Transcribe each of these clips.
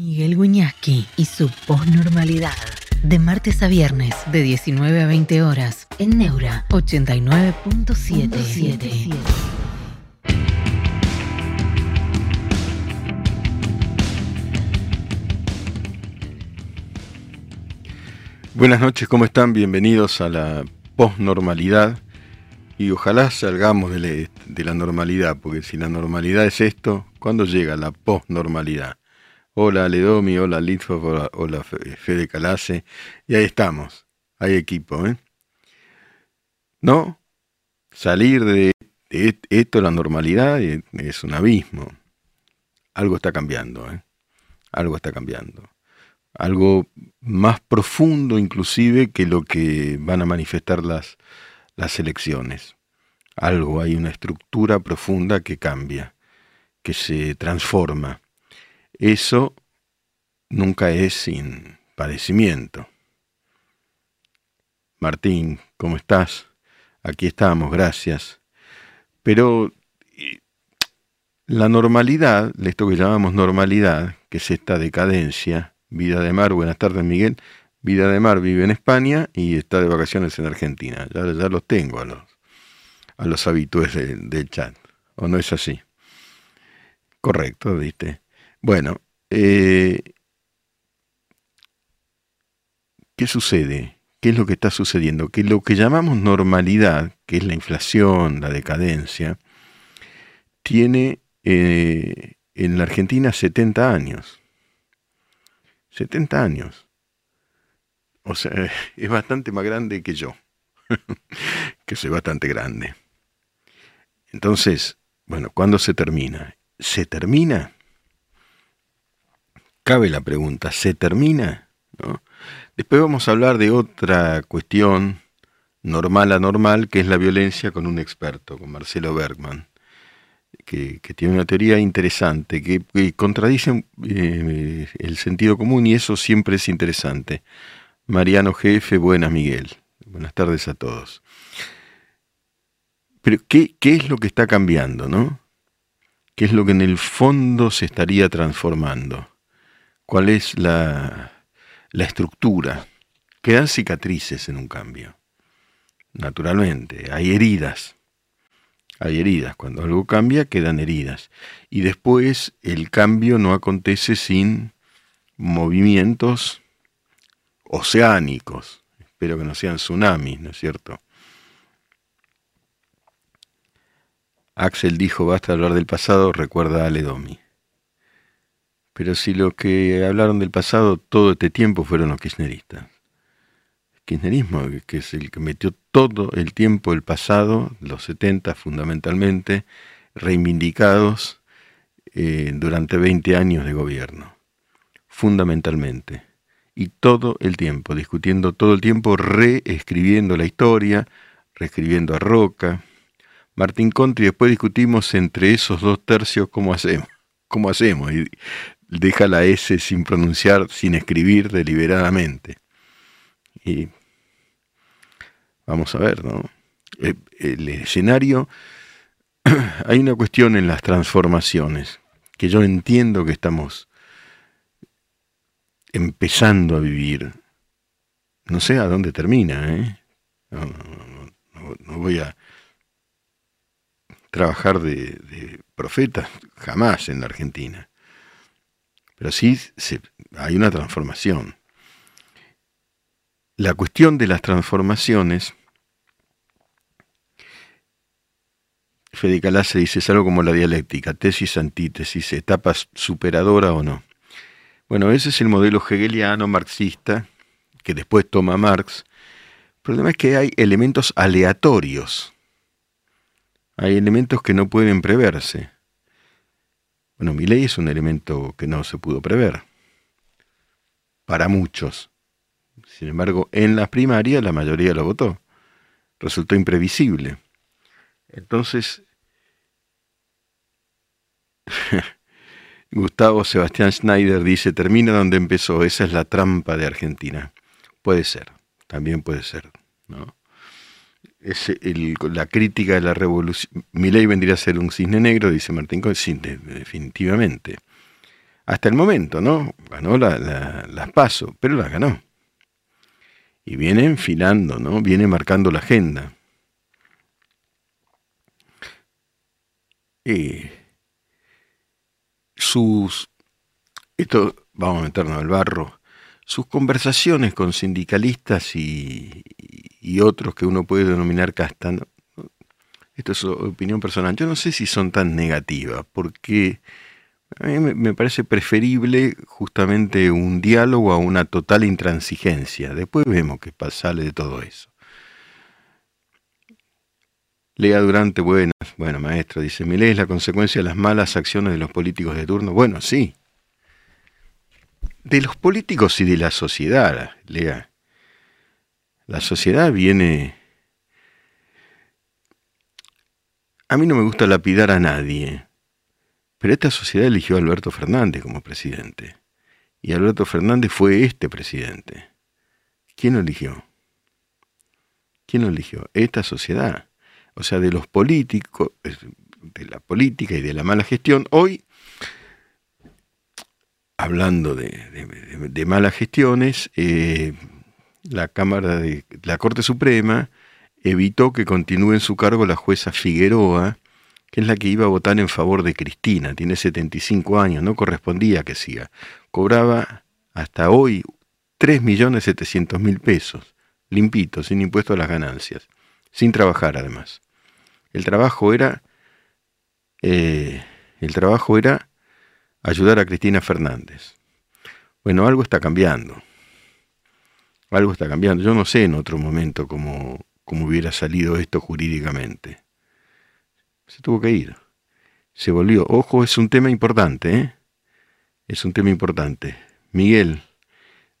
Miguel Guñasqui y su posnormalidad. De martes a viernes, de 19 a 20 horas, en Neura 89.77. Buenas noches, ¿cómo están? Bienvenidos a la posnormalidad y ojalá salgamos de, la- de la normalidad, porque si la normalidad es esto, ¿cuándo llega la posnormalidad? Hola Ledomi, hola Litfo, hola, hola Fe- Fede Calace, y ahí estamos, hay equipo, ¿eh? ¿No? Salir de, de esto, la normalidad, es un abismo. Algo está cambiando, ¿eh? Algo está cambiando. Algo más profundo inclusive que lo que van a manifestar las, las elecciones. Algo, hay una estructura profunda que cambia, que se transforma. Eso nunca es sin padecimiento. Martín, ¿cómo estás? Aquí estamos, gracias. Pero eh, la normalidad, esto que llamamos normalidad, que es esta decadencia, Vida de Mar, buenas tardes Miguel, Vida de Mar vive en España y está de vacaciones en Argentina. Ya, los tengo a los, a los habitués de- del chat. ¿O no es así? Correcto, viste. Bueno, eh, ¿qué sucede? ¿Qué es lo que está sucediendo? Que lo que llamamos normalidad, que es la inflación, la decadencia, tiene eh, en la Argentina 70 años. 70 años. O sea, es bastante más grande que yo, que soy bastante grande. Entonces, bueno, ¿cuándo se termina? ¿Se termina? Cabe la pregunta, ¿se termina? ¿No? Después vamos a hablar de otra cuestión normal a normal, que es la violencia con un experto, con Marcelo Bergman, que, tiene una teoría interesante, que, que contradice eh, el sentido común y eso siempre es interesante. Mariano Jefe, buenas Miguel. Buenas tardes a todos. Pero, ¿qué, qué es lo que está cambiando, no? ¿Qué es lo que en el fondo se estaría transformando? ¿Cuál es la, la estructura? Quedan cicatrices en un cambio. Naturalmente, hay heridas. Hay heridas. Cuando algo cambia, quedan heridas. Y después el cambio no acontece sin movimientos oceánicos. Espero que no sean tsunamis, ¿no es cierto? Axel dijo, basta hablar del pasado, recuerda a Ledomi. Pero si los que hablaron del pasado todo este tiempo fueron los kirchneristas. Kirchnerismo, que es el que metió todo el tiempo el pasado, los 70 fundamentalmente, reivindicados eh, durante 20 años de gobierno. Fundamentalmente. Y todo el tiempo, discutiendo todo el tiempo, reescribiendo la historia, reescribiendo a Roca, Martín Conti, después discutimos entre esos dos tercios cómo hacemos. ¿Cómo hacemos? Y deja la S sin pronunciar, sin escribir deliberadamente. Y vamos a ver, ¿no? El, el escenario, hay una cuestión en las transformaciones que yo entiendo que estamos empezando a vivir. No sé a dónde termina, ¿eh? No, no, no, no voy a trabajar de, de, profeta jamás en la Argentina. Pero sí hay una transformación. La cuestión de las transformaciones, Fede Calace dice, es algo como la dialéctica, tesis, antítesis, etapa superadora o no. Bueno, ese es el modelo hegeliano, marxista, que después toma Marx. El problema es que hay elementos aleatorios hay elementos que no pueden preverse. Bueno, mi ley es un elemento que no se pudo prever. Para muchos. Sin embargo, en las primarias la mayoría lo votó. Resultó imprevisible. Entonces, Gustavo Sebastián Schneider dice, termina donde empezó, esa es la trampa de Argentina. Puede ser, también puede ser, ¿no? Es el, la crítica de la revolución. Mi ley vendría a ser un cisne negro, dice Martín Cohen, sí, de, definitivamente. hasta el momento, ¿no? Ganó las paso, pero las ganó. Y viene enfilando, ¿no? Viene marcando la agenda. Y sus, esto vamos a meternos al barro, sus conversaciones con sindicalistas y, y otros que uno puede denominar casta, esto es opinión personal, yo no sé si son tan negativas, porque a mí me parece preferible justamente un diálogo a una total intransigencia. Después vemos qué sale de todo eso. Lea Durante, buenas. Bueno, maestro, dice, ¿mi ley es la consecuencia de las malas acciones de los políticos de turno? Bueno, sí. De los políticos y de la sociedad, Lea. La sociedad viene... A mí no me gusta lapidar a nadie, pero esta sociedad eligió a Alberto Fernández como presidente. Y Alberto Fernández fue este presidente. ¿Quién lo eligió? ¿Quién lo eligió? Esta sociedad. O sea, de los políticos, de la política y de la mala gestión. Hoy, hablando de, malas gestiones, eh, la Cámara de la Corte Suprema evitó que continúe en su cargo la jueza Figueroa, que es la que iba a votar en favor de Cristina, tiene 75 años, no correspondía que siga. Cobraba hasta hoy 3.700.000 pesos, limpito, sin impuesto a las ganancias, sin trabajar además. El trabajo era, eh, el trabajo era ayudar a Cristina Fernández. Bueno, algo está cambiando. Algo está cambiando. Yo no sé en otro momento cómo, cómo hubiera salido esto jurídicamente se tuvo que ir. Se volvió. Ojo, es un tema importante, ¿eh? Es un tema importante. Miguel,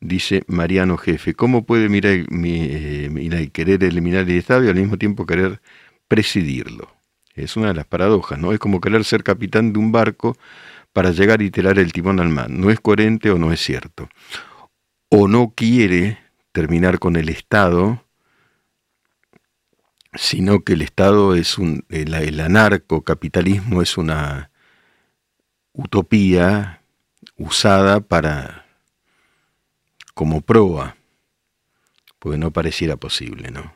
dice Mariano Jefe, ¿cómo puede mirar, eh, querer eliminar el Estado y al mismo tiempo querer presidirlo? Es una de las paradojas, ¿no? Es como querer ser capitán de un barco para llegar y tirar el timón al mar. No es coherente o no es cierto. O no quiere terminar con el Estado sino que el Estado es un, el, anarcocapitalismo es una utopía usada para como proa, porque no pareciera posible, ¿no?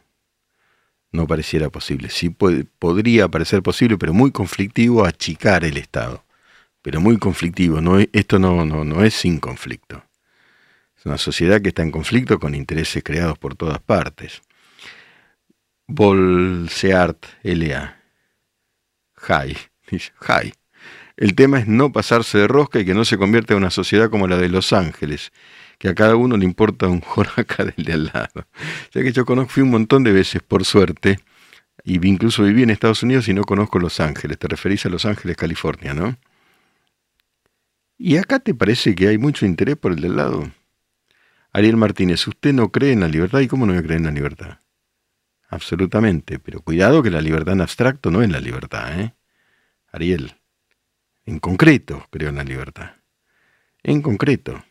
No pareciera posible. Sí podría parecer posible, pero muy conflictivo achicar el Estado. Pero muy conflictivo. No, esto no, no, no es sin conflicto. Una sociedad que está en conflicto con intereses creados por todas partes. Bolseart L.A. High. High. El tema es no pasarse de rosca y que no se convierta en una sociedad como la de Los Ángeles, que a cada uno le importa un joraca del de al lado. Ya que yo conozco, fui un montón de veces, por suerte, y incluso viví en Estados Unidos y no conozco Los Ángeles. Te referís a Los Ángeles, California, ¿no? ¿Y acá te parece que hay mucho interés por el del lado? Ariel Martínez, ¿usted no cree en la libertad? ¿Y cómo no cree en la libertad? absolutamente. Pero cuidado que la libertad en abstracto no es la libertad, ¿eh? Ariel, en concreto creo en la libertad. En concreto.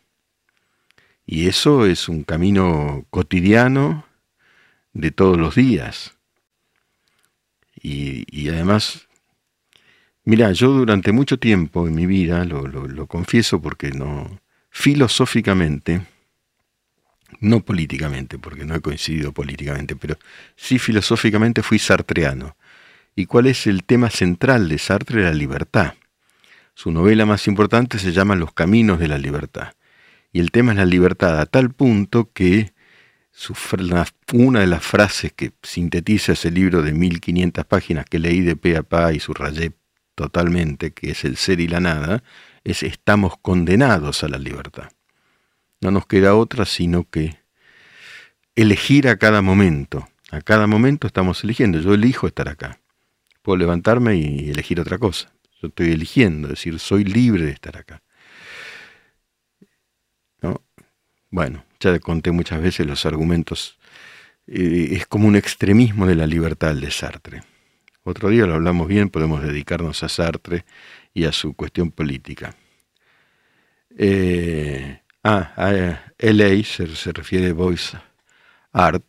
Y eso es un camino cotidiano de todos los días. Y, además, mira, yo durante mucho tiempo en mi vida, lo, lo confieso porque no, filosóficamente, no políticamente, porque no he coincidido políticamente, pero sí filosóficamente fui sartreano. ¿Y cuál es el tema central de Sartre? La libertad. Su novela más importante se llama Los Caminos de la Libertad. Y el tema es la libertad a tal punto que una de las frases que sintetiza ese libro de 1500 páginas que leí de pe a pa y subrayé totalmente, que es el ser y la nada, es estamos condenados a la libertad. No nos queda otra sino que elegir a cada momento. A cada momento estamos eligiendo. Yo elijo estar acá. Puedo levantarme y elegir otra cosa. Yo estoy eligiendo, es decir, soy libre de estar acá. ¿No? Bueno, ya conté muchas veces los argumentos. Eh, es como un extremismo de la libertad de Sartre. Otro día lo hablamos bien, podemos dedicarnos a Sartre y a su cuestión política. Eh, Ah, a LA se, refiere a Voice Art,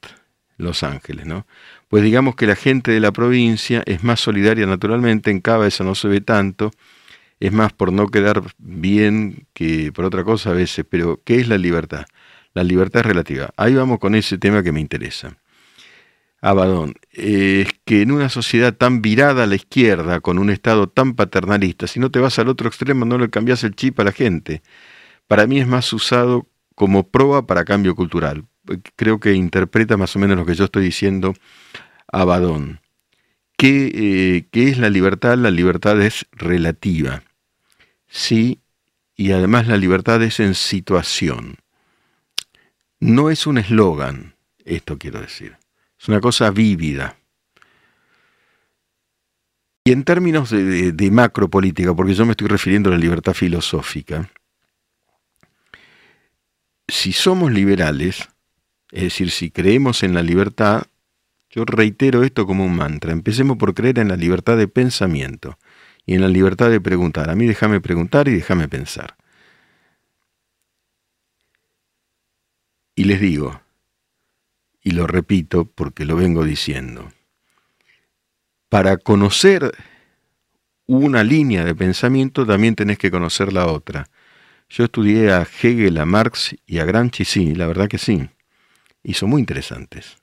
Los Ángeles, ¿no? Pues digamos que la gente de la provincia es más solidaria naturalmente, en Cava eso no se ve tanto, es más por no quedar bien que por otra cosa a veces, pero ¿qué es la libertad? La libertad es relativa. Ahí vamos con ese tema que me interesa. Abadón, es que en una sociedad tan virada a la izquierda, con un Estado tan paternalista, si no te vas al otro extremo no le cambias el chip a la gente. Para mí es más usado como prueba para cambio cultural. Creo que interpreta más o menos lo que yo estoy diciendo Abadón. ¿Qué, eh, ¿Qué es la libertad? La libertad es relativa. Sí, y además la libertad es en situación. No es un eslogan, esto quiero decir. Es una cosa vívida. Y en términos de, de, macro política, porque yo me estoy refiriendo a la libertad filosófica, si somos liberales, es decir, si creemos en la libertad, yo reitero esto como un mantra, empecemos por creer en la libertad de pensamiento y en la libertad de preguntar. A mí déjame preguntar y déjame pensar. Y les digo, y lo repito porque lo vengo diciendo, para conocer una línea de pensamiento también tenés que conocer la otra. Yo estudié a Hegel, a Marx y a Gramsci, sí, la verdad que sí, y son muy interesantes.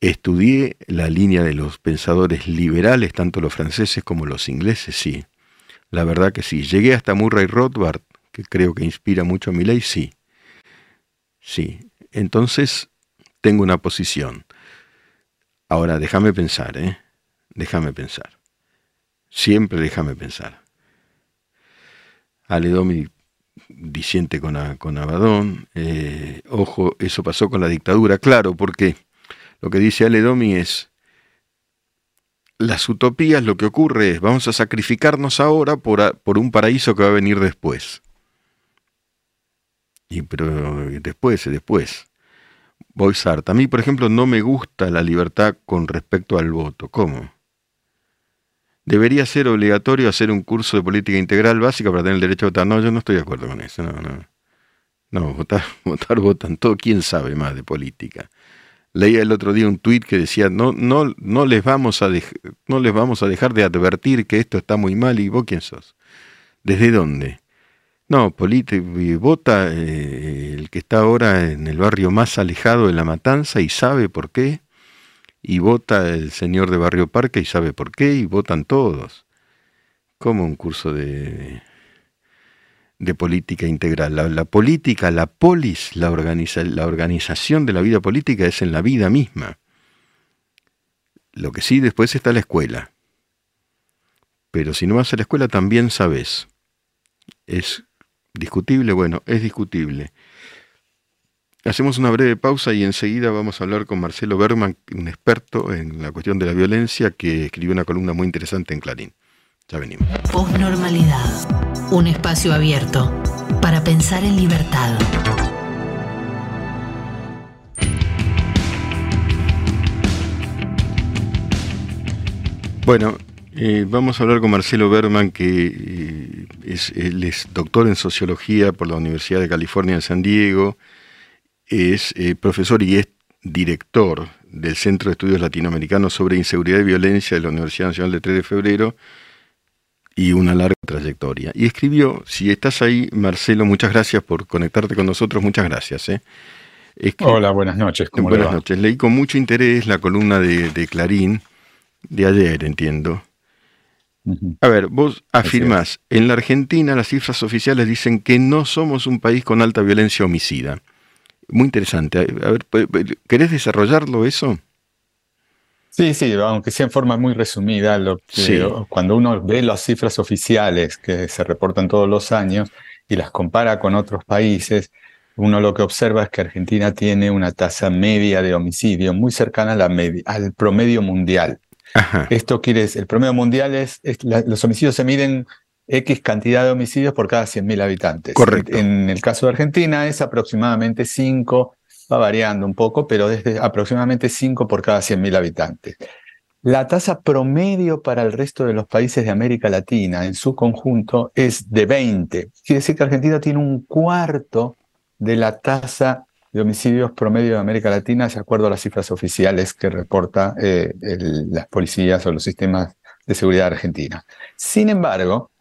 Estudié la línea de los pensadores liberales, tanto los franceses como los ingleses, sí. La verdad que sí. Llegué hasta Murray Rothbard, que creo que inspira mucho a mi ley, sí. Sí. Entonces, tengo una posición. Ahora, déjame pensar, ¿eh? Déjame pensar. Siempre déjame pensar. Aledomi disiente con, con Abadón. Eh, ojo, eso pasó con la dictadura, claro, porque lo que dice Aledomi es, las utopías lo que ocurre es, vamos a sacrificarnos ahora por, por un paraíso que va a venir después. Y pero después, después. Boisart. A mí, por ejemplo, no me gusta la libertad con respecto al voto. ¿Cómo? Debería ser obligatorio hacer un curso de política integral básica para tener el derecho a votar. No, yo no estoy de acuerdo con eso. No, no. No, votar, votar votan todo. ¿Quién sabe más de política? Leía el otro día un tuit que decía, no, no, no, les vamos a no les vamos a dejar de advertir que esto está muy mal. ¿Y vos quién sos? ¿Desde dónde? No, vota eh, el que está ahora en el barrio más alejado de la matanza y sabe por qué, y vota el señor de Barrio Parque y sabe por qué, y votan todos. Como un curso de, de política integral. La, política, la polis, la, organiza, la organización de la vida política es en la vida misma. Lo que sí después está la escuela. Pero si no vas a la escuela también sabes. Es ¿Discutible? Bueno, es discutible. Hacemos una breve pausa y enseguida vamos a hablar con Marcelo Berman, un experto en la cuestión de la violencia, que escribió una columna muy interesante en Clarín. Ya venimos. Postnormalidad. Un espacio abierto para pensar en libertad. Bueno, eh, vamos a hablar con Marcelo Berman, que eh, es, él es doctor en sociología por la Universidad de California en San Diego, es eh, profesor y es director del Centro de Estudios Latinoamericanos sobre Inseguridad y Violencia de la Universidad Nacional de 3 de Febrero y una larga trayectoria. Y escribió, si estás ahí, Marcelo, muchas gracias por conectarte con nosotros, muchas gracias. Hola, buenas noches. buenas noches. Leí con mucho interés la columna de, de Clarín de ayer, entiendo a ver, vos afirmás, en la Argentina las cifras oficiales dicen que no somos un país con alta violencia homicida. Muy interesante. A ver, ¿querés desarrollarlo eso? Sí, sí, aunque sea en forma muy resumida, lo cuando uno ve las cifras oficiales que se reportan todos los años y las compara con otros países, uno lo que observa es que Argentina tiene una tasa media de homicidio muy cercana a la al promedio mundial. Esto quiere decir, el promedio mundial es, los homicidios se miden X cantidad de homicidios por cada 100.000 habitantes. Correcto. En, el caso de Argentina es aproximadamente 5, va variando un poco, pero desde aproximadamente 5 por cada 100.000 habitantes. La tasa promedio para el resto de los países de América Latina en su conjunto es de 20. Quiere decir que Argentina tiene un cuarto de la tasa de homicidios promedio de América Latina, de acuerdo a las cifras oficiales que reporta eh, las policías o los sistemas de seguridad argentina. Sin embargo,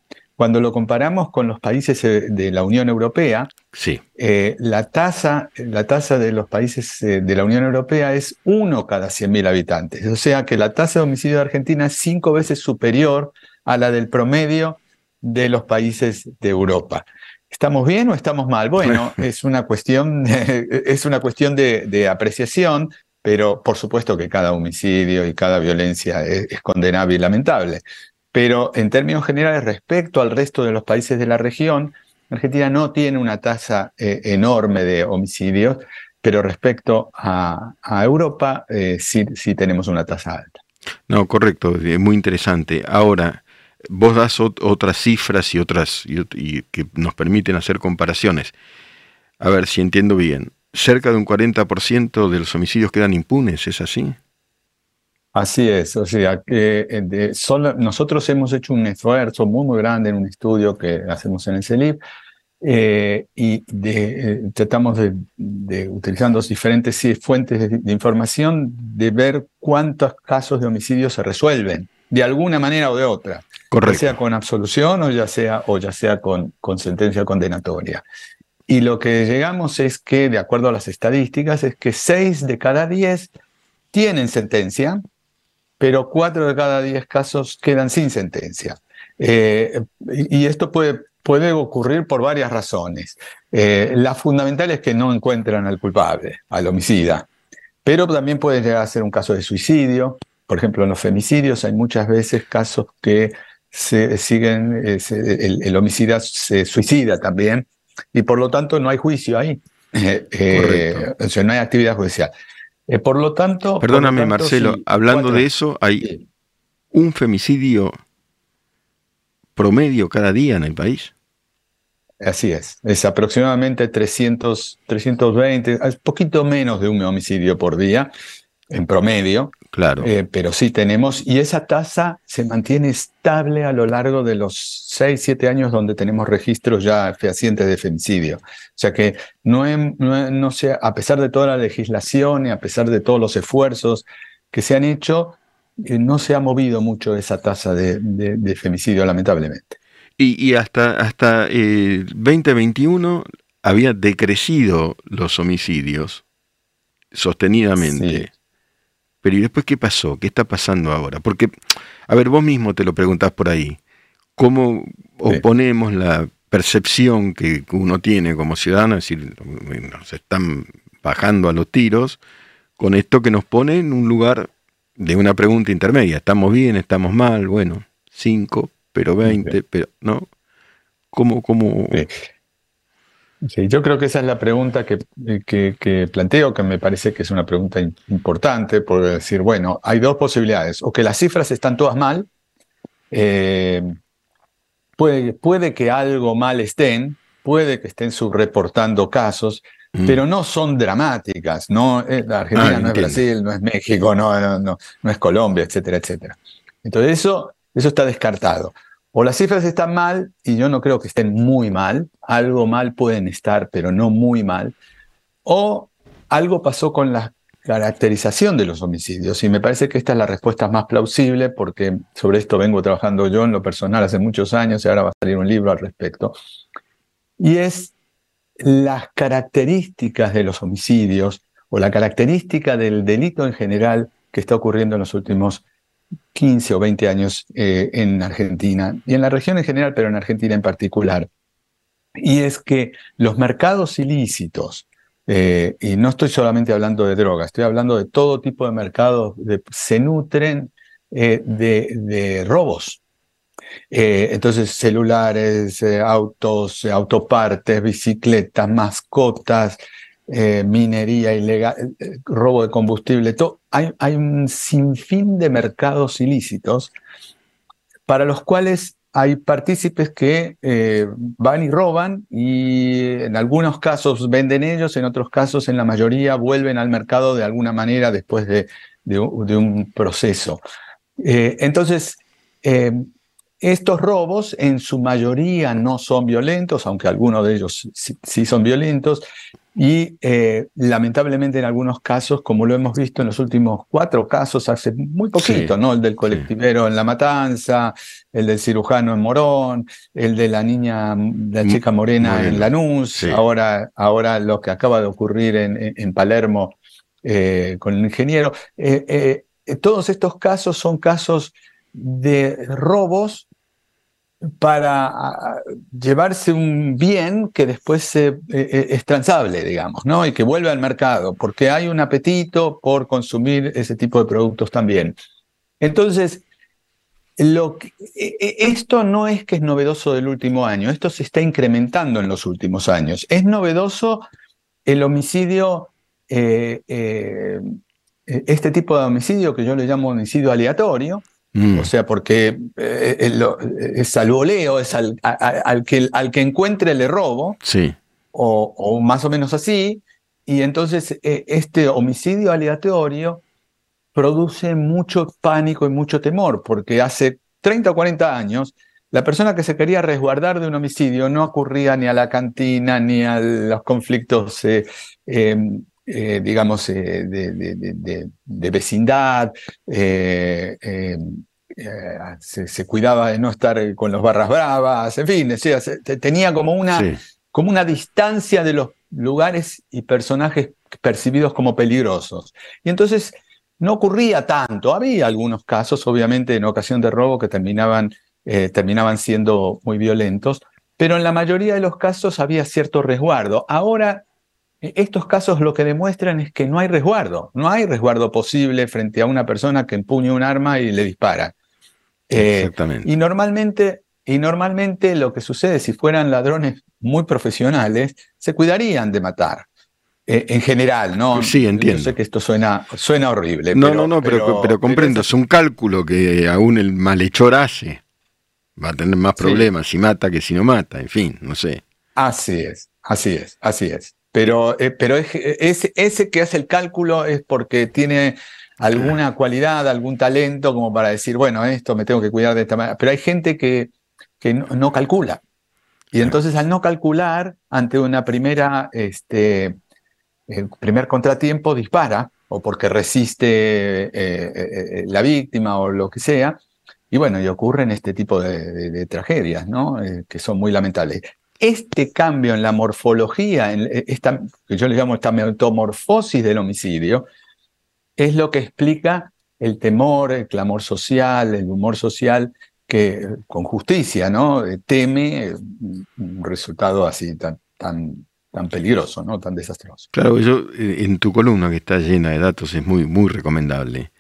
cuando lo comparamos con los países eh, de la Unión Europea, sí. Eh, la, tasa, la tasa de los países eh, de la Unión Europea es uno cada 100.000 habitantes. O sea que la tasa de homicidio de Argentina es cinco veces superior a la del promedio de los países de Europa. ¿Estamos bien o estamos mal? Bueno, es una cuestión, es una cuestión de, apreciación, pero por supuesto que cada homicidio y cada violencia es, condenable y lamentable. Pero en términos generales, respecto al resto de los países de la región, Argentina no tiene una tasa eh, enorme de homicidios, pero respecto a, Europa eh, sí, sí tenemos una tasa alta. No, correcto, es muy interesante. Ahora, vos das otras cifras y otras y, que nos permiten hacer comparaciones. A ver si entiendo bien. Cerca de un 40% de los homicidios quedan impunes, ¿es así? Así es, o sea, que eh, nosotros hemos hecho un esfuerzo muy, muy grande en un estudio que hacemos en el CELIP eh, y eh, tratamos de, utilizando diferentes fuentes de, información, de ver cuántos casos de homicidio se resuelven, de alguna manera o de otra. Ya sea con absolución o ya sea, o ya sea con, con sentencia condenatoria. Y lo que llegamos es que, de acuerdo a las estadísticas, es que 6 de cada 10 tienen sentencia, pero 4 de cada 10 casos quedan sin sentencia. Eh, y esto puede, puede ocurrir por varias razones. Eh, la fundamental es que no encuentran al culpable, al homicida, pero también puede llegar a ser un caso de suicidio. Por ejemplo, en los femicidios hay muchas veces casos que se siguen, eh, el, homicida se suicida también, y por lo tanto no hay juicio ahí. Eh, o sea, no hay actividad judicial. Eh, por lo tanto. Perdóname, Marcelo, hablando de eso, hay un femicidio promedio cada día en el país. Así es, es aproximadamente 300, 320, es poquito menos de un homicidio por día en promedio. Claro. Eh, pero sí tenemos, y esa tasa se mantiene estable a lo largo de los 6, 7 años donde tenemos registros ya fehacientes de femicidio. O sea que no, no, sea, a pesar de toda la legislación y a pesar de todos los esfuerzos que se han hecho, eh, no se ha movido mucho esa tasa de, femicidio, lamentablemente. Y, hasta, hasta 2021 eh, había decrecido los homicidios sostenidamente. Pero ¿y después qué pasó? ¿Qué está pasando ahora? Porque, a ver, vos mismo te lo preguntás por ahí. ¿Cómo oponemos la percepción que uno tiene como ciudadano, es decir, nos están bajando a los tiros, con esto que nos pone en un lugar de una pregunta intermedia. ¿Estamos bien? ¿Estamos mal? Bueno, cinco, pero veinte, pero no. ¿Cómo, cómo, Sí, yo creo que esa es la pregunta que, que, planteo, que me parece que es una pregunta importante, por decir, bueno, hay dos posibilidades, o que las cifras están todas mal, eh, puede, puede que algo mal estén, puede que estén subreportando casos, mm. pero no son dramáticas, no, eh, Argentina ah, no es Brasil, no es México, no, no, no, no es Colombia, etcétera, etcétera. Entonces eso, eso está descartado o las cifras están mal, y yo no creo que estén muy mal, algo mal pueden estar, pero no muy mal, o algo pasó con la caracterización de los homicidios, y me parece que esta es la respuesta más plausible, porque sobre esto vengo trabajando yo en lo personal hace muchos años, y ahora va a salir un libro al respecto, y es las características de los homicidios, o la característica del delito en general que está ocurriendo en los últimos 15 o 20 años eh, en Argentina y en la región en general, pero en Argentina en particular. Y es que los mercados ilícitos, eh, y no estoy solamente hablando de drogas, estoy hablando de todo tipo de mercados, se nutren eh, de, robos. entonces, celulares, autos, autopartes, bicicletas, mascotas, eh, minería ilegal, eh, eh, robo de combustible, hay, un sinfín de mercados ilícitos para los cuales hay partícipes que van y roban y en algunos casos venden ellos, en otros casos, en la mayoría, vuelven al mercado de alguna manera después de, de, un proceso. entonces, estos robos en su mayoría no son violentos, aunque algunos de ellos sí, son violentos, y eh, lamentablemente en algunos casos, como lo hemos visto en los últimos cuatro casos hace muy poquito, ¿no? El del colectivero en La Matanza, el del cirujano en Morón, el de la niña, la chica morena en Lanús, ahora, ahora lo que acaba de ocurrir en, Palermo eh, con el ingeniero. Eh, todos estos casos son casos de robos para llevarse un bien que después e, e, es transable, digamos, ¿no? Y que vuelve al mercado, porque hay un apetito por consumir ese tipo de productos también. Entonces, e, esto no es que es novedoso del último año, esto se está incrementando en los últimos años. Es novedoso el homicidio, eh, eh, este tipo de homicidio que yo le llamo homicidio aleatorio, Mm. O sea, porque eh, es al voleo, es al, que, al que encuentre le robo, sí. o, más o menos así, y entonces eh, este homicidio aleatorio produce mucho pánico y mucho temor, porque hace 30 o 40 años la persona que se quería resguardar de un homicidio no ocurría ni a la cantina ni a los conflictos eh, em, eh, digamos, eh, de, vecindad, eh, se, cuidaba de no estar con los barras bravas, en fin, tenía como una, como una distancia de los lugares y personajes percibidos como peligrosos. Y entonces no ocurría tanto, había algunos casos, obviamente, en ocasión de robo que terminaban, terminaban siendo muy violentos, pero en la mayoría de los casos había cierto resguardo. Ahora estos casos lo que demuestran es que no hay resguardo, no hay resguardo posible frente a una persona que empuña un arma y le dispara. Eh, Exactamente. Y normalmente, y normalmente lo que sucede, si fueran ladrones muy profesionales, se cuidarían de matar. Eh, en general, ¿no? Sí, entiendo. Yo sé que esto suena, suena horrible. No, no, no, pero, pero, comprendo, es un cálculo que aún el malhechor hace. Va a tener más problemas si mata que si no mata, en fin, no sé. Así es, así es, así es. Pero, eh, pero es, ese que hace el cálculo es porque tiene alguna cualidad, algún talento como para decir, bueno, esto me tengo que cuidar de esta manera. Pero hay gente que, que no, calcula. Y entonces al no calcular, ante una primera, este, el primer contratiempo, dispara, o porque resiste eh, eh, la víctima o lo que sea. Y bueno, y ocurren este tipo de, tragedias, ¿no? que son muy lamentables este cambio en la morfología, en esta, que yo le llamo esta metamorfosis del homicidio, es lo que explica el temor, el clamor social, el humor social que con justicia ¿no? teme un resultado así tan, tan, tan peligroso, ¿no? tan desastroso. Claro, yo eh, en tu columna que está llena de datos es muy, muy recomendable.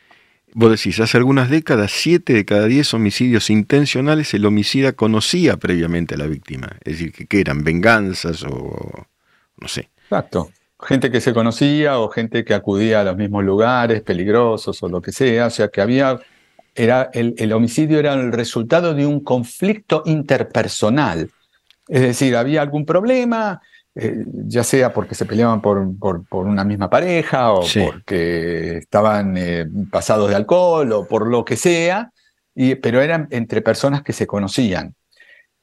Vos decís, hace algunas décadas, siete de cada diez homicidios intencionales el homicida conocía previamente a la víctima. Es decir, que, eran venganzas o no sé. Exacto. Gente que se conocía o gente que acudía a los mismos lugares peligrosos o lo que sea. O sea, que había. Era, el, el homicidio era el resultado de un conflicto interpersonal. Es decir, había algún problema, eh, ya sea porque se peleaban por, por, una misma pareja o porque estaban eh, pasados de alcohol o por lo que sea, y, pero eran entre personas que se conocían.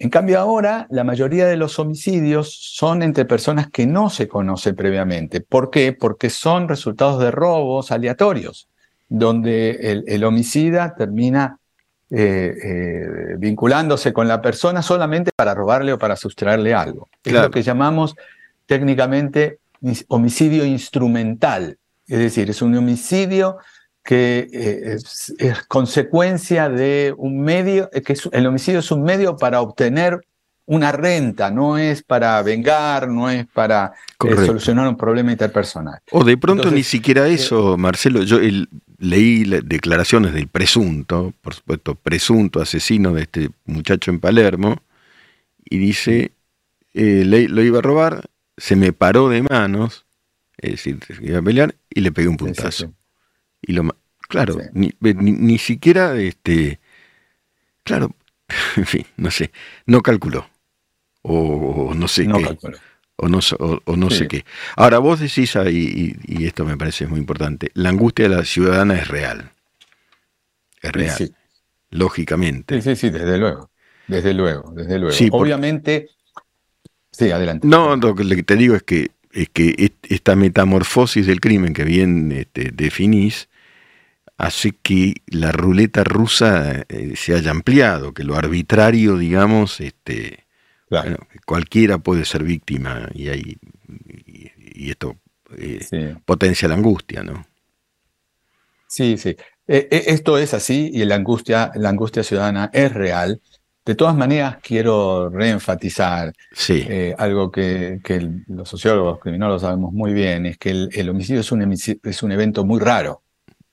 En cambio ahora la mayoría de los homicidios son entre personas que no se conocen previamente. ¿Por qué? Porque son resultados de robos aleatorios, donde el, homicida termina eh, vinculándose con la persona solamente para robarle o para sustraerle algo. Es lo que llamamos técnicamente homicidio instrumental. Es decir, es un homicidio que eh, es, consecuencia de un medio, eh, que el homicidio es un medio para obtener una renta, no es para vengar, no es para solucionar un problema interpersonal. O de pronto ni siquiera eso, Marcelo. Yo leí declaraciones del presunto, por supuesto, presunto asesino de este muchacho en Palermo, y dice, eh, lo iba a robar, se me paró de manos, es decir, iba a pelear, y le pegué un puntazo. Y lo claro, ni, siquiera este claro, en fin, no sé, no calculó. O, no sé qué. O no, o, no sé qué. Ahora vos decís, y, y, esto me parece muy importante, la angustia de la ciudadana es real. Es real. lógicamente. Sí, sí, sí, desde luego, desde luego, desde luego. Obviamente, sí, adelante. No, lo que te digo es que, es que esta metamorfosis del crimen que bien este, definís, hace que la ruleta rusa eh, se haya ampliado, que lo arbitrario, digamos, este, cualquiera puede ser víctima y, hay, y, esto eh, potencia la angustia, ¿no? Sí, sí. E, e, esto es así y la angustia, la angustia ciudadana es real. De todas maneras, quiero reenfatizar eh, algo que, los sociólogos criminólogos sabemos muy bien, es que el, homicidio es un, es un evento muy raro.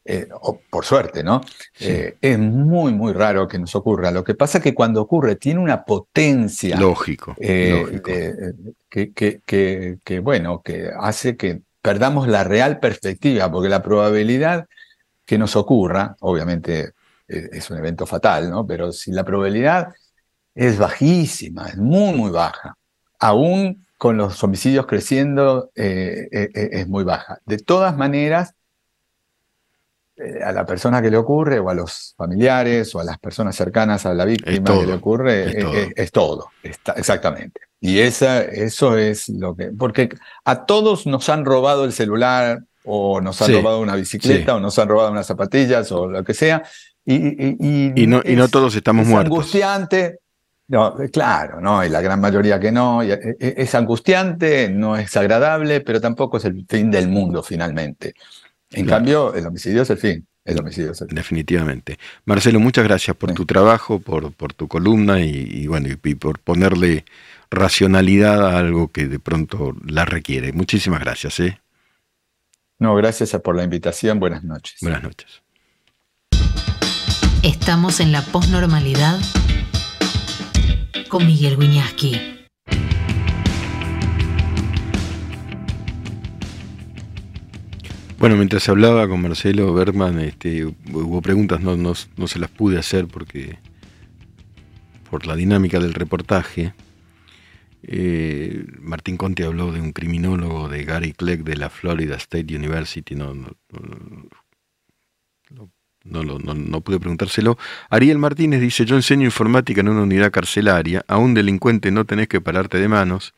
Eh, por suerte, ¿no? Eh, es muy, muy raro que nos ocurra. Lo que pasa es que cuando ocurre tiene una potencia. Lógico. Eh, que, bueno, que hace que perdamos la real perspectiva, porque la probabilidad que nos ocurra, obviamente es un evento fatal, ¿no? Pero si la probabilidad es bajísima, es muy, muy baja, aún con los homicidios creciendo, es muy baja. De todas maneras, eh, a la persona que le ocurre, o a los familiares, o a las personas cercanas a la víctima que le ocurre, es todo, exactamente. Y esa, eso es lo que. Porque a todos nos han robado el celular, o nos han robado una bicicleta, o nos han robado unas zapatillas, o lo que sea. Y, y, no, y no, todos estamos muertos. Angustiante. No, claro, no, y la gran mayoría que no. Eh, eh, es angustiante, no es agradable, pero tampoco es el fin del mundo finalmente. En cambio, el homicidio es el fin. El homicidio es el fin. Definitivamente. Marcelo, muchas gracias por tu trabajo, por, por tu columna y, bueno, y, por ponerle racionalidad a algo que de pronto la requiere. Muchísimas gracias. ¿eh? No, gracias por la invitación. Buenas noches. Buenas noches. Estamos en la posnormalidad con Miguel Wiñaski. Bueno, mientras hablaba con Marcelo Bergman, este, hubo preguntas, no, no, se las pude hacer porque por la dinámica del reportaje. Eh, Martín Conte habló de un criminólogo de Gary Clegg de la Florida State University, no, no, no, pude preguntárselo. Ariel Martínez dice, yo enseño informática en una unidad carcelaria, a un delincuente no tenés que pararte de manos,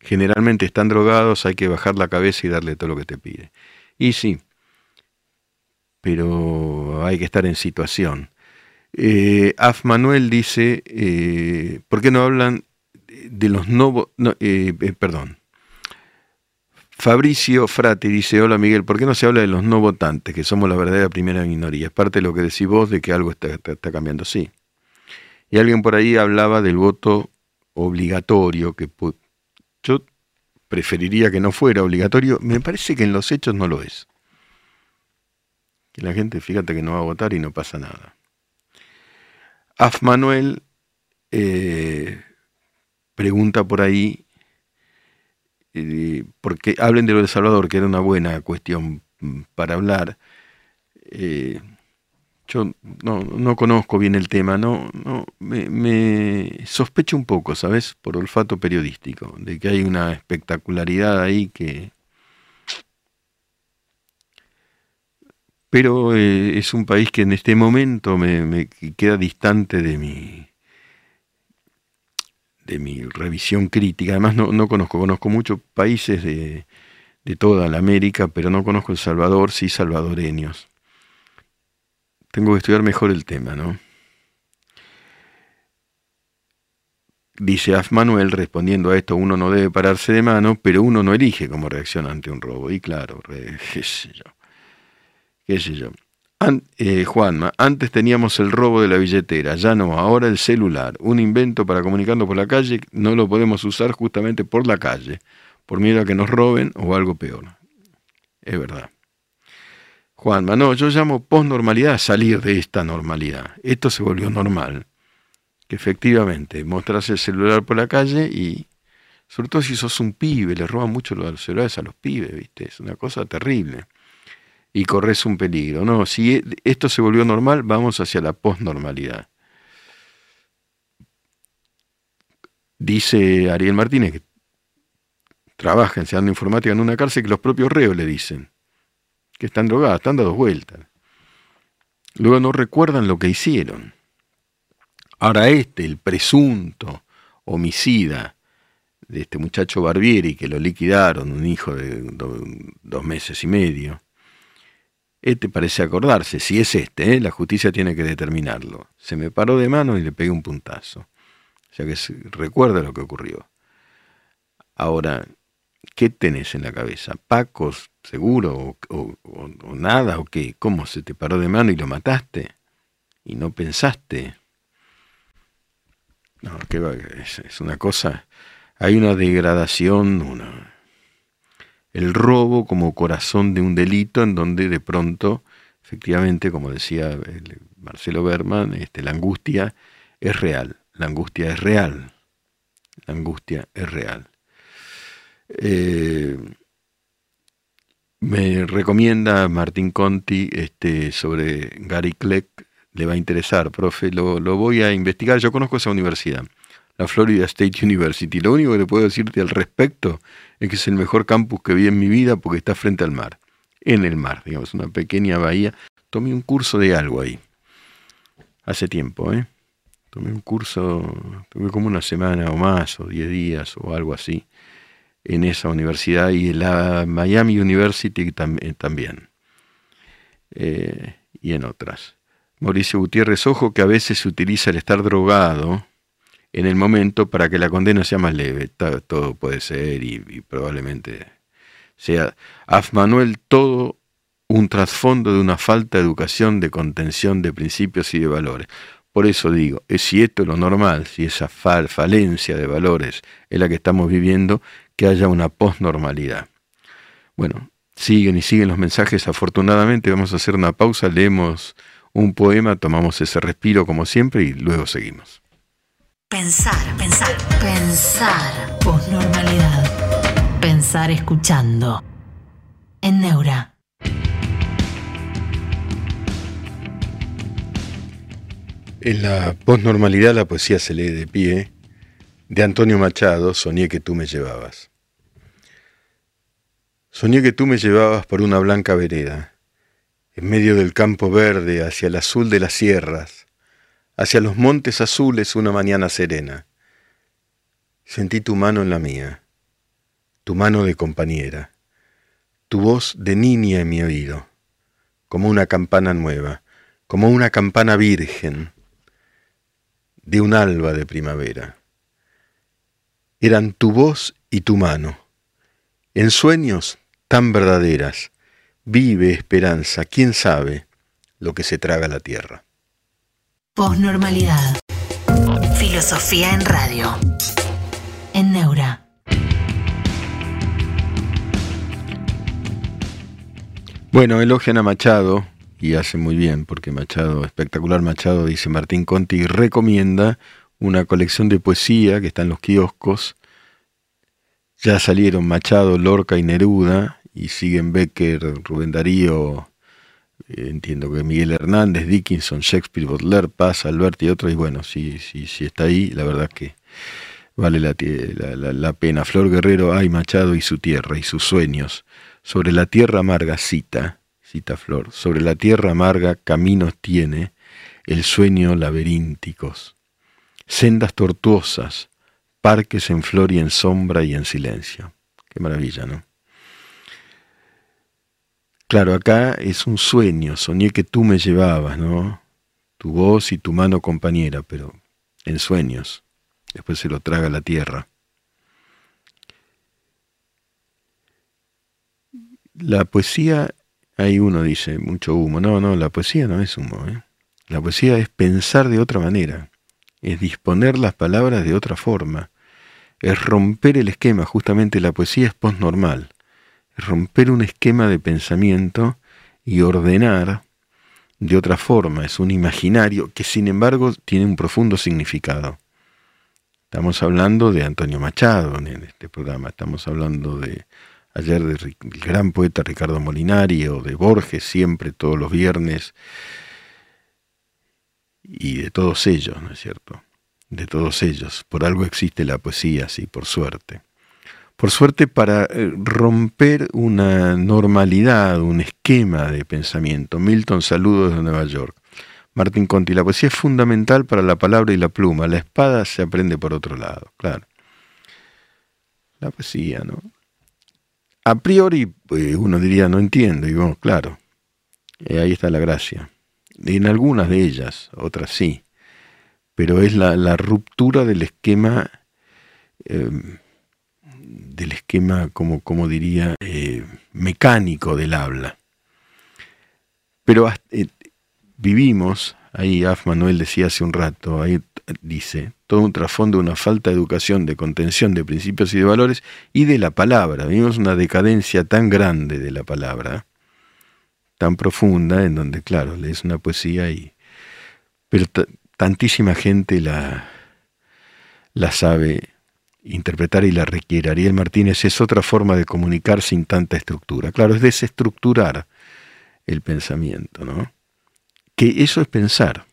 generalmente están drogados, hay que bajar la cabeza y darle todo lo que te pide. Y sí, pero hay que estar en situación. Eh, Af Manuel dice, eh, ¿por qué no hablan de los no, eh, eh, perdón. Fabricio Frati dice, hola Miguel, ¿por qué no se habla de los no votantes, que somos la verdadera primera minoría? Es parte de lo que decís vos de que algo está, está cambiando, sí. Y alguien por ahí hablaba del voto obligatorio, que yo preferiría que no fuera obligatorio, me parece que en los hechos no lo es. Que la gente, fíjate que no va a votar y no pasa nada. Af Manuel eh, pregunta por ahí, eh, porque hablen de lo de Salvador, que era una buena cuestión mm, para hablar. Eh, yo no, no, conozco bien el tema, no, no me, sospecho un poco, ¿sabes? Por olfato periodístico, de que hay una espectacularidad ahí que... Pero eh, es un país que en este momento me, queda distante de mi de mi revisión crítica. Además no, no conozco, conozco muchos países de, de toda la América, pero no conozco El Salvador, sí salvadoreños tengo que estudiar mejor el tema, ¿no? Dice Af Manuel, respondiendo a esto, uno no debe pararse de mano, pero uno no elige cómo reacciona ante un robo. Y claro, qué sé yo. Qué sé yo. Eh, Juanma, antes teníamos el robo de la billetera, ya no, ahora el celular, un invento para comunicarnos por la calle, no lo podemos usar justamente por la calle, por miedo a que nos roben o algo peor. Es verdad. Juanma, no, yo llamo posnormalidad salir de esta normalidad. Esto se volvió normal. Que efectivamente mostrarse el celular por la calle y, sobre todo si sos un pibe, le roban mucho los celulares a los pibes, ¿viste? Es una cosa terrible. Y corres un peligro. No, si e, esto se volvió normal, vamos hacia la posnormalidad. Dice Ariel Martínez, que trabaja enseñando informática en una cárcel, que los propios reos le dicen que están drogadas, están dando vueltas. Luego no recuerdan lo que hicieron. Ahora este, el presunto homicida de este muchacho Barbieri que lo liquidaron, un hijo de dos meses y medio, este parece acordarse, si es este, ¿eh? la justicia tiene que determinarlo. Se me paró de mano y le pegué un puntazo. O sea que recuerda lo que ocurrió. Ahora, ¿qué tenés en la cabeza? ¿Pacos, seguro? ¿O, nada? ¿O qué? ¿Cómo se te paró de mano y lo mataste? ¿Y no pensaste? No, que es, es una cosa. Hay una degradación, una, el robo como corazón de un delito en donde de pronto, efectivamente, como decía Marcelo Berman, este, la angustia es real, la angustia es real, la angustia es real. Eh, me recomienda Martín Conti este, sobre Gary Kleck, le va a interesar, profe, lo, lo voy a investigar, yo conozco esa universidad la Florida State University. Lo único que le puedo decirte al respecto es que es el mejor campus que vi en mi vida porque está frente al mar, en el mar, digamos, una pequeña bahía. Tomé un curso de algo ahí, hace tiempo, ¿eh? Tomé un curso, tuve como una semana o más, o diez días, o algo así, en esa universidad y en la Miami University eh, también, eh, y en otras. Mauricio Gutiérrez, ojo que a veces se utiliza el estar drogado en el momento para que la condena sea más leve. Todo puede ser y, probablemente sea. Af Manuel, todo un trasfondo de una falta de educación, de contención de principios y de valores. Por eso digo, es si esto es lo normal, si esa falencia de valores es la que estamos viviendo, que haya una posnormalidad. Bueno, siguen y siguen los mensajes. Afortunadamente vamos a hacer una pausa, leemos un poema, tomamos ese respiro como siempre y luego seguimos. Pensar, pensar, pensar. Posnormalidad. Pensar escuchando. En Neura. En la posnormalidad la poesía se lee de pie. De Antonio Machado, soñé que tú me llevabas. Soñé que tú me llevabas por una blanca vereda, en medio del campo verde, hacia el azul de las sierras, hacia los montes azules una mañana serena. Sentí tu mano en la mía, tu mano de compañera, tu voz de niña en mi oído, como una campana nueva, como una campana virgen de un alba de primavera. Eran tu voz y tu mano, en sueños tan verdaderas. Vive esperanza, quién sabe lo que se traga la tierra. Posnormalidad. Filosofía en radio. En Neura. Bueno, elogian a Machado y hace muy bien, porque Machado, espectacular Machado, dice Martín Conti, recomienda una colección de poesía que está en los kioscos. Ya salieron Machado, Lorca y Neruda, y siguen Becker, Rubén Darío, entiendo que Miguel Hernández, Dickinson, Shakespeare, Baudelaire, Paz, Alberti y otros, y bueno, si, si, si está ahí, la verdad que vale la, la, pena. Flor Guerrero, ay Machado y su tierra y sus sueños. Sobre la tierra amarga cita, cita Flor, sobre la tierra amarga caminos tiene el sueño laberínticos, sendas tortuosas, parques en flor y en sombra y en silencio. Qué maravilla, ¿no? Claro, acá es un sueño, soñé que tú me llevabas, ¿no? Tu voz y tu mano compañera, pero en sueños. Después se lo traga la tierra. La poesía, hay uno dice, mucho humo. No, no, la poesía no es humo. ¿eh? La poesía es pensar de otra manera, es disponer las palabras de otra forma, es romper el esquema. Justamente la poesía es postnormal romper un esquema de pensamiento y ordenar de otra forma. Es un imaginario que sin embargo tiene un profundo significado. Estamos hablando de Antonio Machado en este programa, estamos hablando de ayer del gran poeta Ricardo Molinari o de Borges siempre, todos los viernes, y de todos ellos, ¿no es cierto? De todos ellos. Por algo existe la poesía, sí, por suerte por suerte para eh, romper una normalidad, un esquema de pensamiento. Milton, saludos de Nueva York. Martín Conti, la poesía es fundamental para la palabra y la pluma. La espada se aprende por otro lado, claro. La poesía, ¿no? A priori, pues, uno diría, no entiendo, y bueno, claro, eh, ahí está la gracia. En algunas de ellas, otras sí, pero es la, ruptura del esquema, em, del esquema, como, como diría, eh, mecánico del habla. Pero eh, vivimos, ahí Af Manuel decía hace un rato, ahí dice, todo un trasfondo de una falta de educación, de contención de principios y de valores y de la palabra. Vivimos una decadencia tan grande de la palabra, tan profunda, en donde, claro, lees una poesía y... Pero tantísima gente la, la sabe interpretar y la requiere. Ariel Martínez es otra forma de comunicar sin tanta estructura. Claro, es desestructurar el pensamiento, ¿no? Que eso es pensar.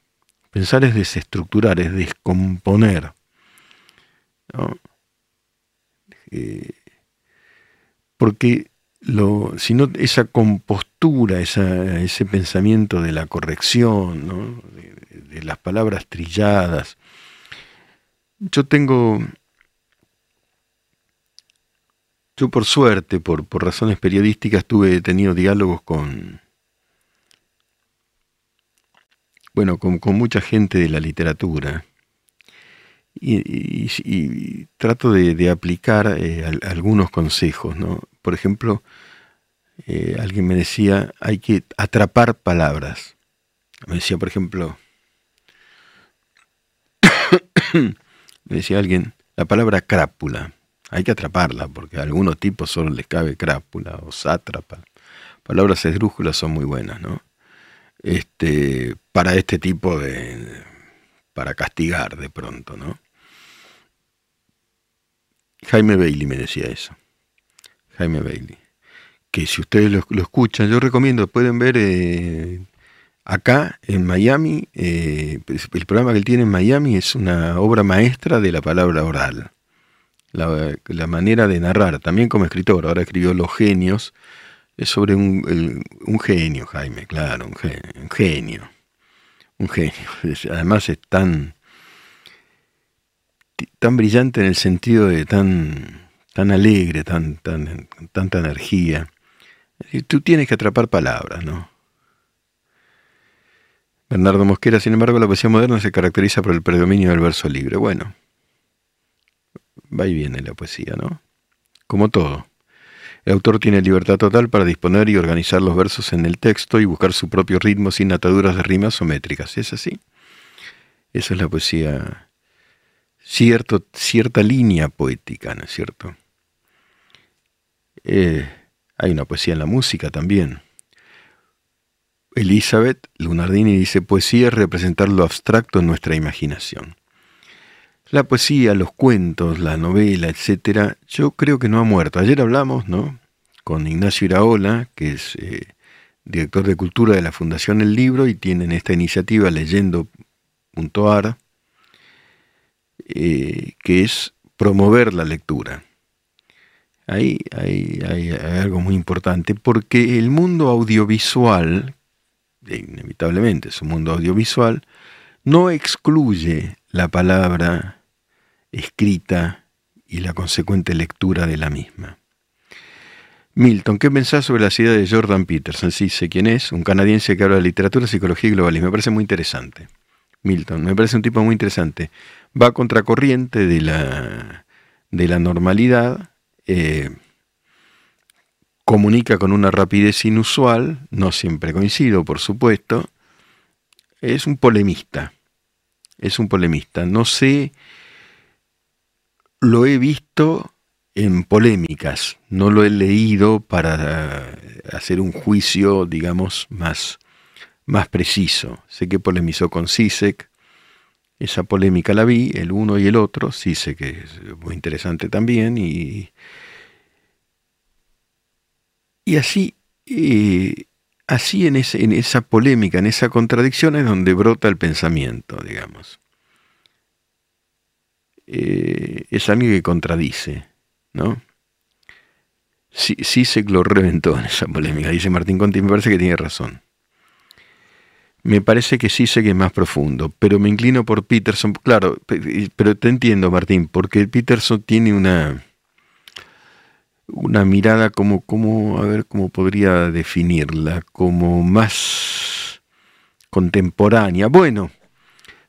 Pensar es desestructurar, es descomponer. ¿no? Eh, porque lo, si no, esa compostura, ese pensamiento de la corrección, ¿no? de, las palabras trilladas. Yo tengo, yo por suerte, por, por razones periodísticas, tuve tenido diálogos con, bueno, con, mucha gente de la literatura. Y, trato de, aplicar eh, algunos consejos, ¿no? Por ejemplo, eh, alguien me decía, hay que atrapar palabras. Me decía, por ejemplo, me decía alguien, la palabra crápula, hay que atraparla, porque a algunos tipos solo les cabe crápula o sátrapa. Palabras esdrújulas son muy buenas, ¿no? este, para este tipo de, para castigar de pronto, ¿no? Jaime Bailey me decía eso. Jaime Bailey. Que si ustedes lo, escuchan, yo recomiendo, pueden ver eh, acá en Miami, eh, el programa que él tiene en Miami es una obra maestra de la palabra oral. La, manera de narrar, también como escritor, ahora escribió Los Genios, es sobre un, genio, Jaime, claro, un un genio. Además es tan, tan brillante en el sentido de tan, tan alegre, tan, tan, tanta energía. Tú tienes que atrapar palabras, ¿no? Bernardo Mosquera, sin embargo, la poesía moderna se caracteriza por el predominio del verso libre. Bueno, va y viene la poesía, ¿no? Como todo. El autor tiene libertad total para disponer y organizar los versos en el texto y buscar su propio ritmo sin ataduras de rimas o métricas. ¿Es así? Esa es la poesía, cierto, cierta línea poética, ¿no es cierto? Eh, hay una poesía en la música también. Elizabeth Lunardini dice, poesía es representar lo abstracto en nuestra imaginación. La poesía, los cuentos, la novela, etcétera, yo creo que no ha muerto. Ayer hablamos, ¿no? Con Ignacio Iraola, que es eh, director de cultura de la Fundación El Libro, y tienen esta iniciativa leyendo.ar, eh, que es promover la lectura. Ahí hay, hay, algo muy importante, porque el mundo audiovisual, inevitablemente es un mundo audiovisual, no excluye la palabra escrita y la consecuente lectura de la misma. Milton, ¿qué pensás sobre la ciudad de Jordan Peterson? Sí, sé quién es, un canadiense que habla de literatura, psicología y globalismo. Me parece muy interesante. Milton, me parece un tipo muy interesante. Va contracorriente de la, de la normalidad, eh, comunica con una rapidez inusual, no siempre coincido, por supuesto. Es un polemista, es un polemista. No sé lo he visto en polémicas, no lo he leído para hacer un juicio, digamos, más, más preciso. Sé que polemizó con Sisek, esa polémica la vi, el uno y el otro, Sisek es muy interesante también, y, y así, eh, así en, en esa polémica, en esa contradicción es donde brota el pensamiento, digamos. Eh, es alguien que contradice, ¿no? Sí, sí se lo reventó en esa polémica, dice Martín Conti, me parece que tiene razón. me parece que sí sé que es más profundo, pero me inclino por Peterson. Claro, pero te entiendo, Martín, porque Peterson tiene una una mirada como, como, a ver cómo podría definirla, como más contemporánea. Bueno,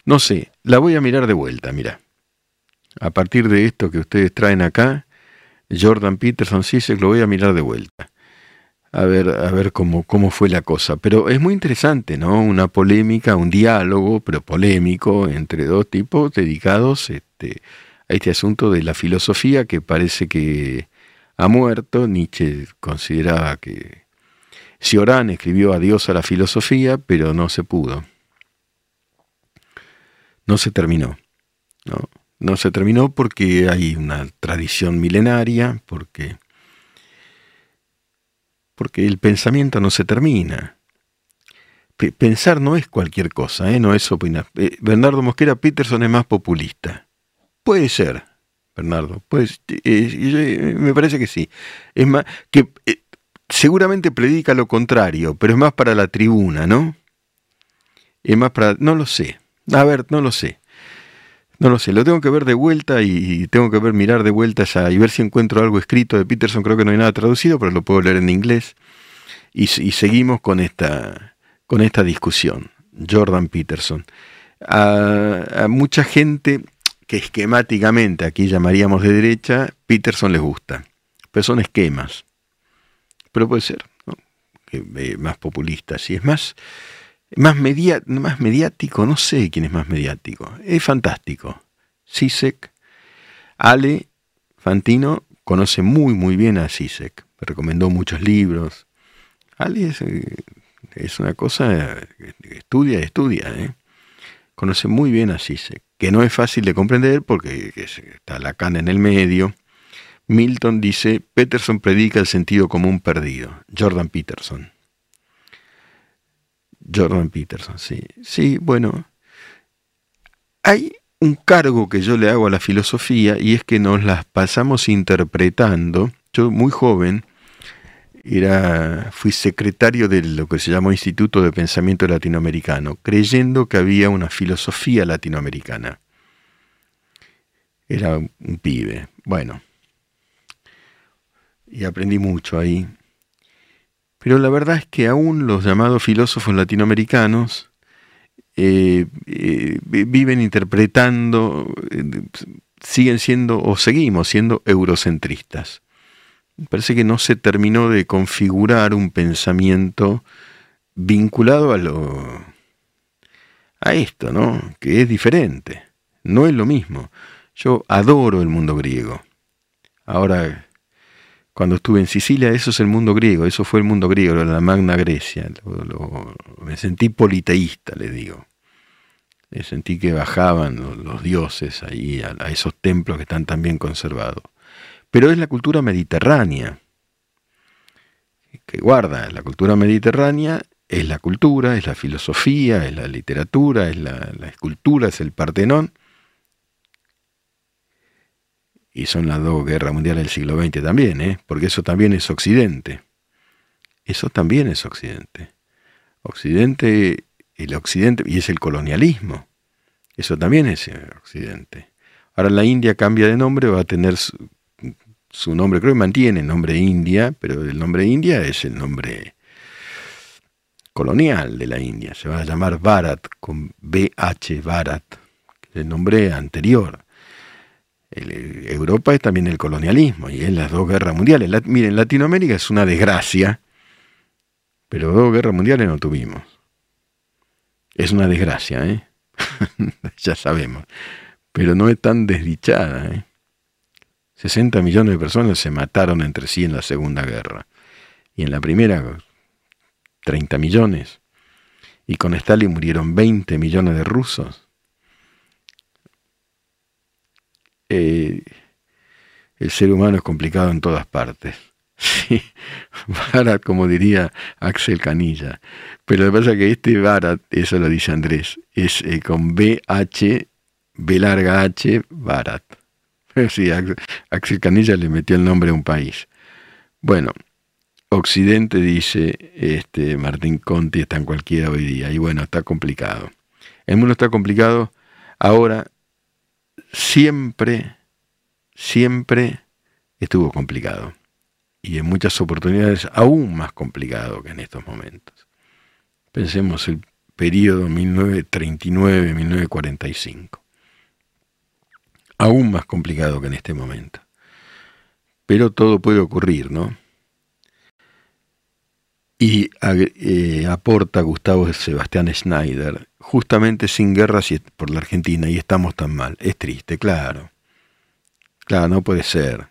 no sé, la voy a mirar de vuelta, mira. A partir de esto que ustedes traen acá, Jordan Peterson sí se lo voy a mirar de vuelta. A ver, a ver cómo, cómo fue la cosa. Pero es muy interesante, ¿no? Una polémica, un diálogo, pero polémico, entre dos tipos dedicados este, a este asunto de la filosofía que parece que ha muerto. Nietzsche consideraba que Cioran escribió adiós a la filosofía, pero no se pudo. No se terminó. ¿no? No se terminó porque hay una tradición milenaria, porque, porque el pensamiento no se termina. pensar no es cualquier cosa, ¿eh? no es opinar. Eh, Bernardo Mosquera Peterson es más populista. Puede ser, Bernardo. Pues me parece que sí. Es más que seguramente predica lo contrario, pero es más para la tribuna, ¿no? Es más para no lo sé. A ver, no lo sé. No lo sé, lo tengo que ver de vuelta y tengo que ver mirar de vuelta ya y ver si encuentro algo escrito de Peterson. Creo que no hay nada traducido, pero lo puedo leer en inglés. Y, seguimos con esta, con esta discusión. Jordan Peterson. a mucha gente que esquemáticamente aquí llamaríamos de derecha, Peterson les gusta. Pero son esquemas. Pero puede ser, ¿no? Eh, más populista. Si es más, más, más mediático, no sé quién es más mediático. Es fantástico. Sisek, Ale Fantino conoce muy, muy bien a Sisek. Me recomendó muchos libros. Ale es, eh, es una cosa que estudia, estudia. ¿eh? Conoce muy bien a Sisek que no es fácil de comprender porque está Lacan en el medio. Milton dice, Peterson predica el sentido común perdido. Jordan Peterson. Jordan Peterson, sí. Sí, bueno. Hay un cargo que yo le hago a la filosofía y es que nos las pasamos interpretando. Yo muy joven era, fui secretario de lo que se llamó Instituto de Pensamiento Latinoamericano, creyendo que había una filosofía latinoamericana. Era un pibe. Bueno. Y aprendí mucho ahí. Pero la verdad es que aún los llamados filósofos latinoamericanos eh, eh, viven interpretando, eh, siguen siendo o seguimos siendo eurocentristas parece que no se terminó de configurar un pensamiento vinculado a lo a esto, ¿no? Que es diferente, no es lo mismo. Yo adoro el mundo griego. Ahora, cuando estuve en Sicilia, eso es el mundo griego, eso fue el mundo griego, la Magna Grecia. me sentí politeísta, le digo. Me sentí que bajaban los, dioses ahí a, a esos templos que están tan bien conservados pero es la cultura mediterránea, que guarda la cultura mediterránea, es la cultura, es la filosofía, es la literatura, es la, escultura, es el Partenón, y son las dos guerras mundiales del siglo XX también, ¿eh? porque eso también es Occidente. Eso también es Occidente. Occidente, el Occidente, y es el colonialismo. Eso también es Occidente. Ahora la India cambia de nombre, va a tener su nombre, creo que mantiene el nombre India, pero el nombre India es el nombre colonial de la India. Se va a llamar Bharat, con BH, Bharat, el nombre anterior. Europa es también el colonialismo y es las dos guerras mundiales. miren, Latinoamérica es una desgracia, pero dos guerras mundiales no tuvimos. Es una desgracia, ¿eh? ya sabemos. Pero no es tan desdichada, ¿eh? 60 millones de personas se mataron entre sí en la Segunda Guerra. Y en la primera, 30 millones. Y con Stalin murieron 20 millones de rusos. Eh, el ser humano es complicado en todas partes. Sí, Barat, como diría Axel Canilla. Pero lo que pasa es que este Barat, eso lo dice Andrés, es eh, con BH, B larga H, Barat. Sí, Axel Canilla le metió el nombre a un país. Bueno, Occidente, dice este Martín Conti, está en cualquiera hoy día. Y bueno, está complicado. El mundo está complicado. Ahora, siempre, siempre estuvo complicado. Y en muchas oportunidades aún más complicado que en estos momentos. Pensemos el periodo 1939-1945. Aún más complicado que en este momento. Pero todo puede ocurrir, ¿no? Y eh, aporta Gustavo Sebastián Schneider, justamente sin guerras por la Argentina y estamos tan mal. Es triste, claro. Claro, no puede ser.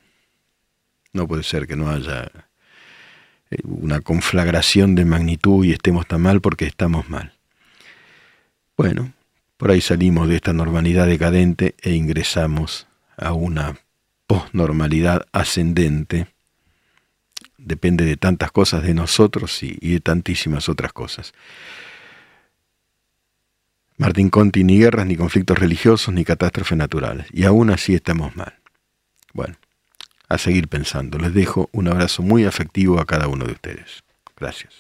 No puede ser que no haya eh, una conflagración de magnitud y estemos tan mal porque estamos mal. Bueno, por ahí salimos de esta normalidad decadente e ingresamos a una posnormalidad ascendente depende de tantas cosas de nosotros y, de tantísimas otras cosas. Martín Conti, ni guerras, ni conflictos religiosos, ni catástrofes naturales. Y aún así estamos mal. Bueno, a seguir pensando. Les dejo un abrazo muy afectivo a cada uno de ustedes. Gracias.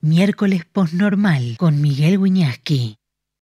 Miércoles Postnormal con Miguel Wiñaski.